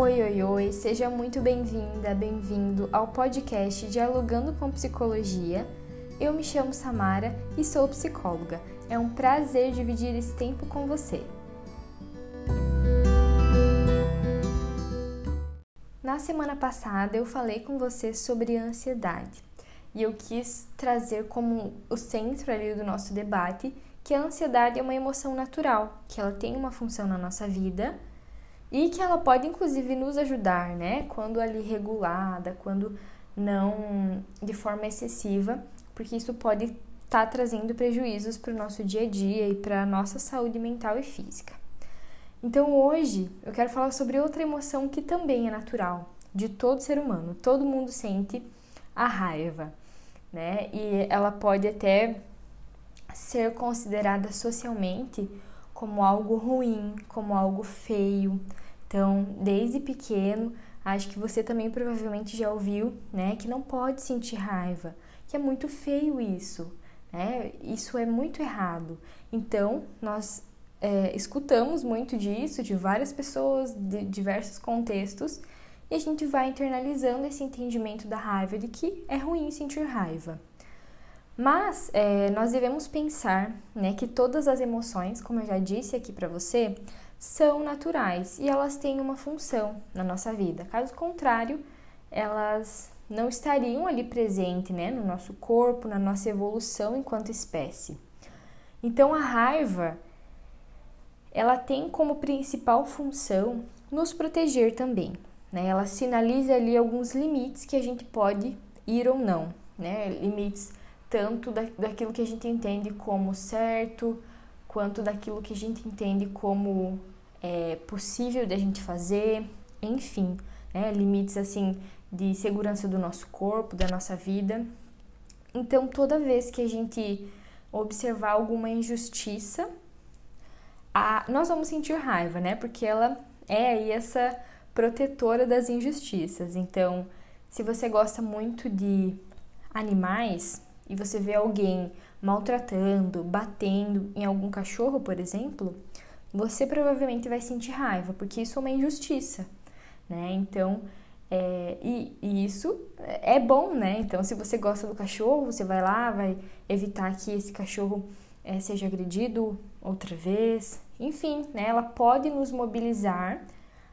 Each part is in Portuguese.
Oi, oi, oi, seja muito bem-vinda, bem-vindo ao podcast Dialogando com Psicologia. Eu me chamo Samara e sou psicóloga. É um prazer dividir esse tempo com você. Na semana passada eu falei com você sobre ansiedade e eu quis trazer como o centro ali do nosso debate que a ansiedade é uma emoção natural, que ela tem uma função na nossa vida e que ela pode inclusive nos ajudar, né? Quando ali regulada, quando não de forma excessiva, porque isso pode estar tá trazendo prejuízos para o nosso dia a dia e para a nossa saúde mental e física. Então hoje eu quero falar sobre outra emoção que também é natural de todo ser humano. Todo mundo sente a raiva, né? E ela pode até ser considerada socialmente como algo ruim, como algo feio. Então, desde pequeno, acho que você também provavelmente já ouviu, né, que não pode sentir raiva, que é muito feio isso, né? Isso é muito errado. Então, nós é, escutamos muito disso de várias pessoas, de diversos contextos, e a gente vai internalizando esse entendimento da raiva de que é ruim sentir raiva. Mas é, nós devemos pensar né, que todas as emoções, como eu já disse aqui para você, são naturais e elas têm uma função na nossa vida. Caso contrário, elas não estariam ali presentes né, no nosso corpo, na nossa evolução enquanto espécie. Então a raiva ela tem como principal função nos proteger também. Né? Ela sinaliza ali alguns limites que a gente pode ir ou não, né? limites tanto da, daquilo que a gente entende como certo, quanto daquilo que a gente entende como é, possível da gente fazer, enfim, né, limites assim de segurança do nosso corpo, da nossa vida. Então, toda vez que a gente observar alguma injustiça, a, nós vamos sentir raiva, né? Porque ela é aí essa protetora das injustiças. Então, se você gosta muito de animais, e você vê alguém maltratando, batendo em algum cachorro, por exemplo, você provavelmente vai sentir raiva, porque isso é uma injustiça, né? Então, é, e, e, isso é bom, né? Então, se você gosta do cachorro, você vai lá, vai evitar que esse cachorro é, seja agredido outra vez. Enfim, né? Ela pode nos mobilizar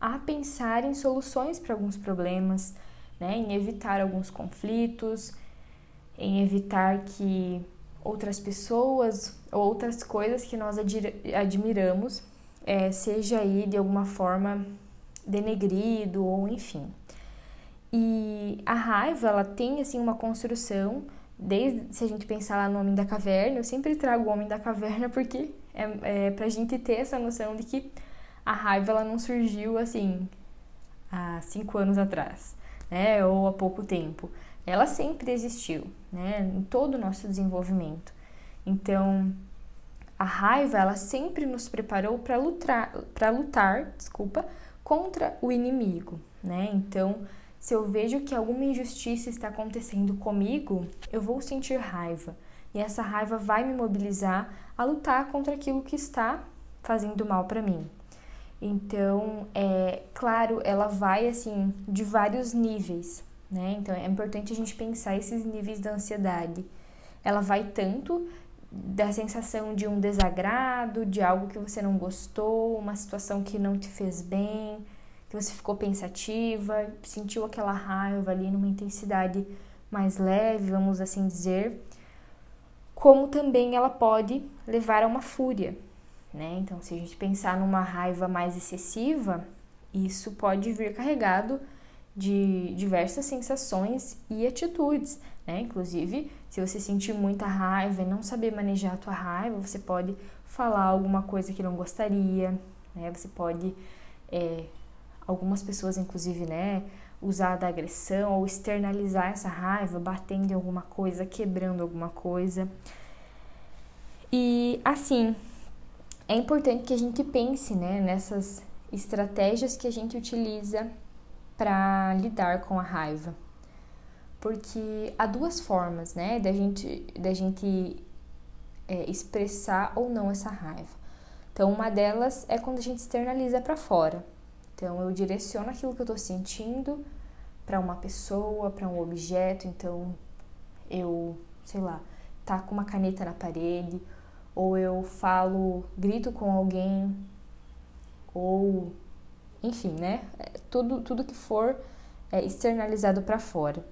a pensar em soluções para alguns problemas, né? Em evitar alguns conflitos, em evitar que outras pessoas ou outras coisas que nós admiramos é, seja aí de alguma forma denegrido ou enfim. E a raiva, ela tem assim uma construção, desde se a gente pensar lá no Homem da Caverna, eu sempre trago o Homem da Caverna porque é, é pra gente ter essa noção de que a raiva ela não surgiu assim há cinco anos atrás, né, ou há pouco tempo ela sempre existiu, né, em todo o nosso desenvolvimento. Então, a raiva, ela sempre nos preparou para lutar, para lutar, desculpa, contra o inimigo, né? Então, se eu vejo que alguma injustiça está acontecendo comigo, eu vou sentir raiva. E essa raiva vai me mobilizar a lutar contra aquilo que está fazendo mal para mim. Então, é claro, ela vai assim de vários níveis, né? Então é importante a gente pensar esses níveis da ansiedade. Ela vai tanto da sensação de um desagrado, de algo que você não gostou, uma situação que não te fez bem, que você ficou pensativa, sentiu aquela raiva ali numa intensidade mais leve, vamos assim dizer, como também ela pode levar a uma fúria, né? Então, se a gente pensar numa raiva mais excessiva, isso pode vir carregado de diversas sensações e atitudes, né? Inclusive, se você sentir muita raiva e não saber manejar a tua raiva, você pode falar alguma coisa que não gostaria, né? Você pode, é, algumas pessoas, inclusive, né? Usar da agressão ou externalizar essa raiva, batendo em alguma coisa, quebrando alguma coisa. E assim, é importante que a gente pense, né? Nessas estratégias que a gente utiliza para lidar com a raiva. Porque há duas formas, né, da gente, da gente é, expressar ou não essa raiva. Então, uma delas é quando a gente externaliza para fora. Então eu direciono aquilo que eu estou sentindo para uma pessoa, para um objeto. Então eu, sei lá, taco uma caneta na parede, ou eu falo, grito com alguém, ou enfim, né? É, tudo, tudo que for é, externalizado para fora.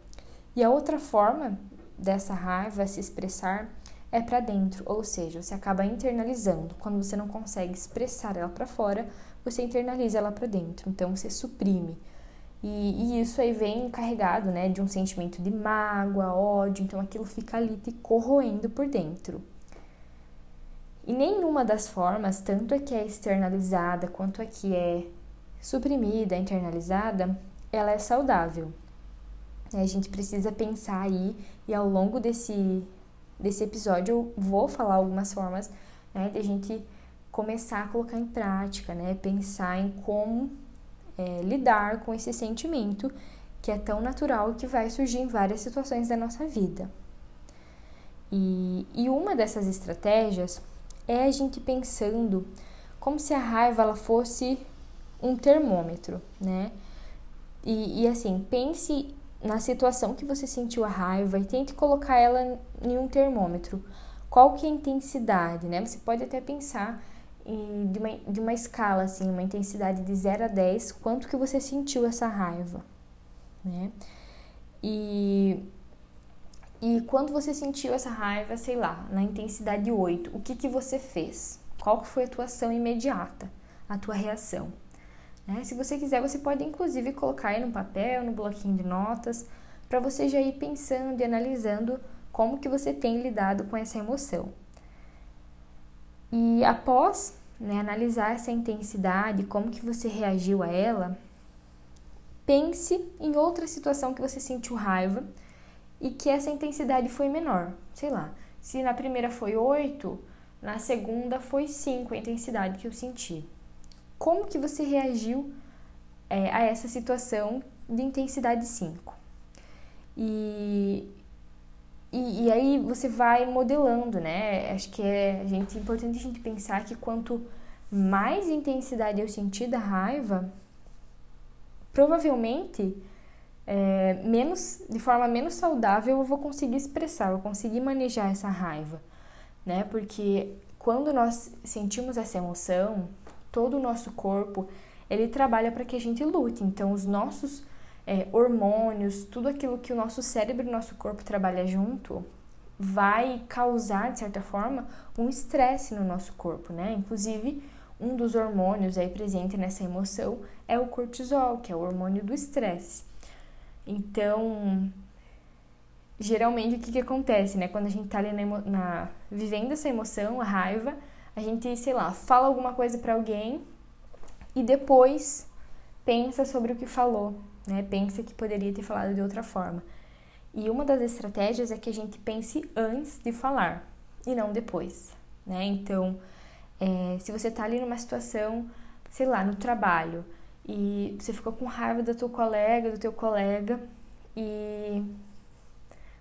E a outra forma dessa raiva se expressar é para dentro, ou seja, você acaba internalizando. Quando você não consegue expressar ela para fora, você internaliza ela para dentro. Então você suprime. E, e, isso aí vem carregado, né, de um sentimento de mágoa, ódio. Então aquilo fica ali te corroendo por dentro. E nenhuma das formas, tanto a que é externalizada quanto a que é suprimida, internalizada, ela é saudável. A gente precisa pensar aí, e ao longo desse, desse episódio eu vou falar algumas formas né, de a gente começar a colocar em prática, né, pensar em como é, lidar com esse sentimento que é tão natural que vai surgir em várias situações da nossa vida. E, e uma dessas estratégias é a gente pensando como se a raiva ela fosse um termômetro, né? E, e assim, pense na situação que você sentiu a raiva e tente colocar ela em um termômetro. Qual que é a intensidade, né? Você pode até pensar em, de, uma, de uma escala, assim, uma intensidade de 0 a 10, quanto que você sentiu essa raiva, né? E, e quando você sentiu essa raiva, sei lá, na intensidade 8, o que, que você fez? Qual que foi a tua ação imediata, a tua reação? Né? Se você quiser, você pode inclusive colocar aí no papel, no bloquinho de notas, para você já ir pensando e analisando como que você tem lidado com essa emoção. E após né, analisar essa intensidade, como que você reagiu a ela, pense em outra situação que você sentiu raiva e que essa intensidade foi menor. Sei lá, se na primeira foi 8, na segunda foi 5 a intensidade que eu senti como que você reagiu é, a essa situação de intensidade 5. E, e, e, aí você vai modelando, né? Acho que é gente, importante a gente pensar que quanto mais intensidade eu sentir da raiva, provavelmente é, menos, de forma menos saudável eu vou conseguir expressar, eu vou conseguir manejar essa raiva, né? Porque quando nós sentimos essa emoção, todo o nosso corpo, ele trabalha para que a gente lute. Então, os nossos é, hormônios, tudo aquilo que o nosso cérebro e o nosso corpo trabalha junto, vai causar, de certa forma, um estresse no nosso corpo, né? Inclusive, um dos hormônios aí presente nessa emoção é o cortisol, que é o hormônio do estresse. Então, geralmente o que, que acontece, né? Quando a gente tá ali na, na, vivendo essa emoção, a raiva, a gente, sei lá, fala alguma coisa para alguém e depois pensa sobre o que falou, né? Pensa que poderia ter falado de outra forma. E uma das estratégias é que a gente pense antes de falar e não depois, né? Então, é, se você tá ali numa situação, sei lá, no trabalho e você ficou com raiva do teu colega, do teu colega e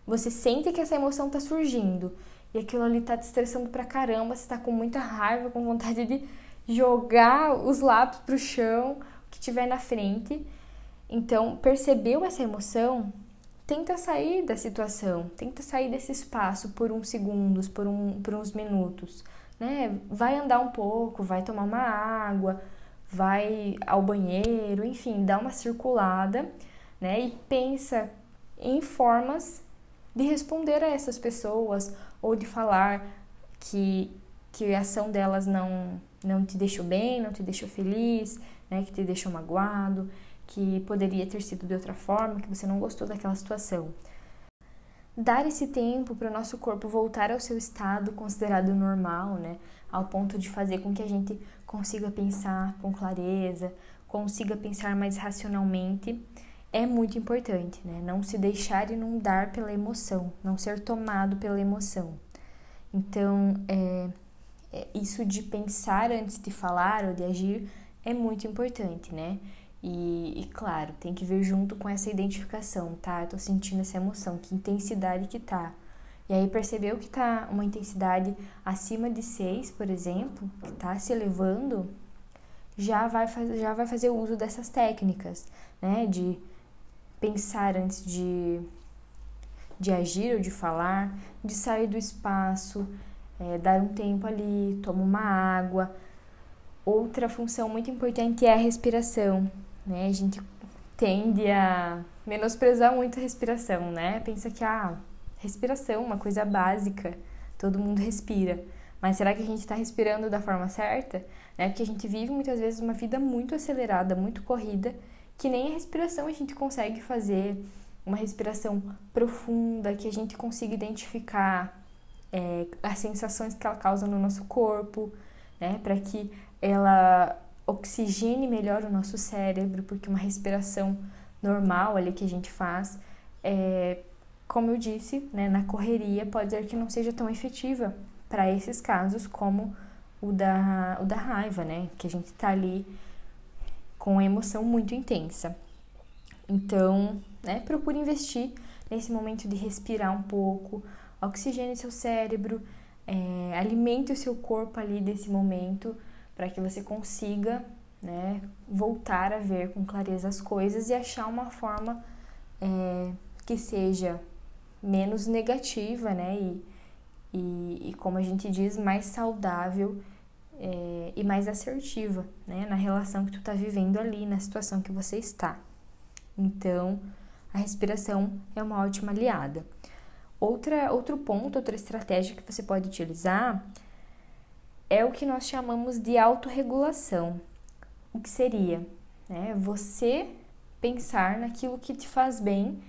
você sente que essa emoção tá surgindo e aquilo ali tá te estressando pra caramba, você tá com muita raiva, com vontade de jogar os lápis pro chão, o que tiver na frente. Então, percebeu essa emoção? Tenta sair da situação, tenta sair desse espaço por uns segundos, por, um, por uns minutos, né? Vai andar um pouco, vai tomar uma água, vai ao banheiro, enfim, dá uma circulada, né? E pensa em formas de responder a essas pessoas ou de falar que, que a ação delas não, não te deixou bem, não te deixou feliz, né, que te deixou magoado, que poderia ter sido de outra forma, que você não gostou daquela situação. Dar esse tempo para o nosso corpo voltar ao seu estado considerado normal, né, ao ponto de fazer com que a gente consiga pensar com clareza, consiga pensar mais racionalmente é muito importante, né? Não se deixar inundar pela emoção, não ser tomado pela emoção. Então, é, é, isso de pensar antes de falar ou de agir é muito importante, né? E, e, claro, tem que vir junto com essa identificação, tá? Eu tô sentindo essa emoção, que intensidade que tá. E aí percebeu que tá uma intensidade acima de 6, por exemplo, que tá se elevando, já vai, já vai fazer uso dessas técnicas, né? De pensar antes de, de agir ou de falar, de sair do espaço, é, dar um tempo ali, toma uma água. Outra função muito importante é a respiração, né? A gente tende a menosprezar muito a respiração, né? Pensa que a ah, respiração, uma coisa básica, todo mundo respira. Mas será que a gente está respirando da forma certa? Né? Porque a gente vive muitas vezes uma vida muito acelerada, muito corrida, que nem a respiração a gente consegue fazer uma respiração profunda, que a gente consiga identificar é, as sensações que ela causa no nosso corpo, né? Para que ela oxigene melhor o nosso cérebro, porque uma respiração normal ali que a gente faz, é, como eu disse, né, na correria pode ser que não seja tão efetiva para esses casos como o da, o da raiva, né, que a gente está ali com emoção muito intensa. Então, né, procure investir nesse momento de respirar um pouco, oxigene seu cérebro, é, alimente o seu corpo ali desse momento para que você consiga né, voltar a ver com clareza as coisas e achar uma forma é, que seja menos negativa, né, e, e, e, como a gente diz, mais saudável é, e mais assertiva, né, na relação que tu está vivendo ali, na situação que você está. Então, a respiração é uma ótima aliada. Outra, outro ponto, outra estratégia que você pode utilizar é o que nós chamamos de autorregulação. O que seria? Né? Você pensar naquilo que te faz bem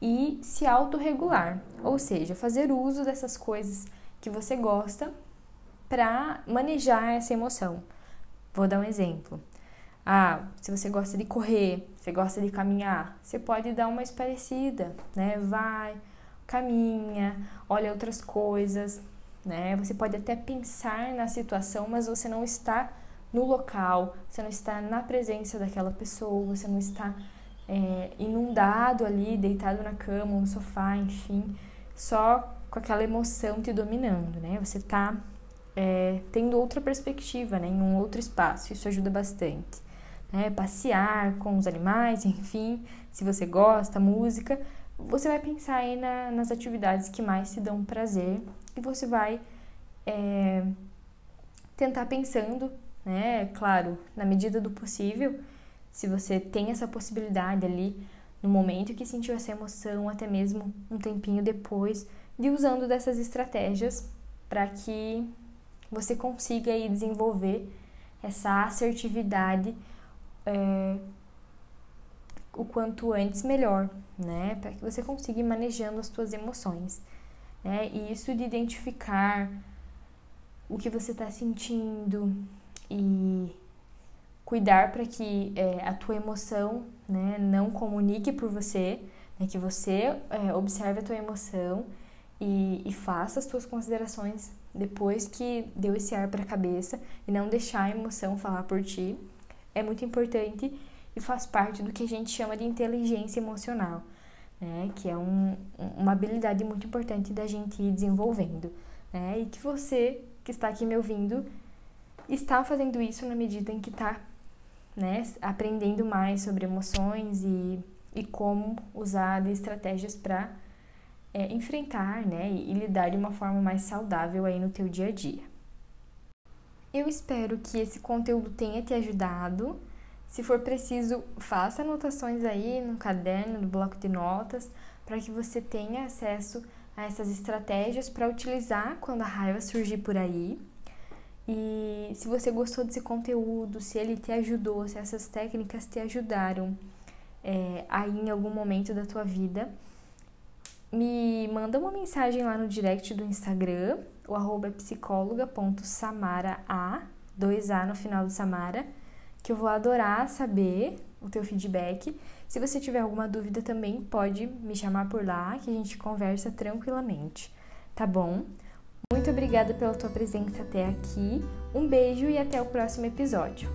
e se autorregular, ou seja, fazer uso dessas coisas que você gosta para manejar essa emoção. Vou dar um exemplo. Ah, se você gosta de correr, você gosta de caminhar, você pode dar uma esparecida, né? Vai, caminha, olha outras coisas, né? Você pode até pensar na situação, mas você não está no local, você não está na presença daquela pessoa, você não está é, inundado ali, deitado na cama, no sofá, enfim, só com aquela emoção te dominando, né? Você está é, tendo outra perspectiva, né? Em um outro espaço, isso ajuda bastante. Né? Passear com os animais, enfim, se você gosta, música, você vai pensar aí na, nas atividades que mais te dão prazer e você vai é, tentar pensando, né? Claro, na medida do possível, se você tem essa possibilidade ali no momento que sentiu essa emoção, até mesmo um tempinho depois, de usando dessas estratégias para que você consiga aí desenvolver essa assertividade é, o quanto antes melhor, né? Para que você consiga ir manejando as suas emoções, né? E isso de identificar o que você está sentindo e cuidar para que é, a tua emoção, né, não comunique por você, né, que você é, observe a tua emoção e, e faça as tuas considerações depois que deu esse ar para a cabeça e não deixar a emoção falar por ti. É muito importante e faz parte do que a gente chama de inteligência emocional, né? que é um, uma habilidade muito importante da gente ir desenvolvendo. Né? E que você que está aqui me ouvindo está fazendo isso na medida em que está né, aprendendo mais sobre emoções e, e como usar estratégias para é, enfrentar né, e, lidar de uma forma mais saudável aí no teu dia a dia. Eu espero que esse conteúdo tenha te ajudado se for preciso, faça anotações aí no caderno, no bloco de notas, para que você tenha acesso a essas estratégias para utilizar quando a raiva surgir por aí. E se você gostou desse conteúdo, se ele te ajudou, se essas técnicas te ajudaram é, aí em algum momento da tua vida, me manda uma mensagem lá no direct do Instagram, o arroba é psicóloga.samara, dois A no final do Samara que eu vou adorar saber o teu feedback. Se você tiver alguma dúvida também, pode me chamar por lá que a gente conversa tranquilamente, tá bom? Muito obrigada pela tua presença até aqui. Um beijo e até o próximo episódio.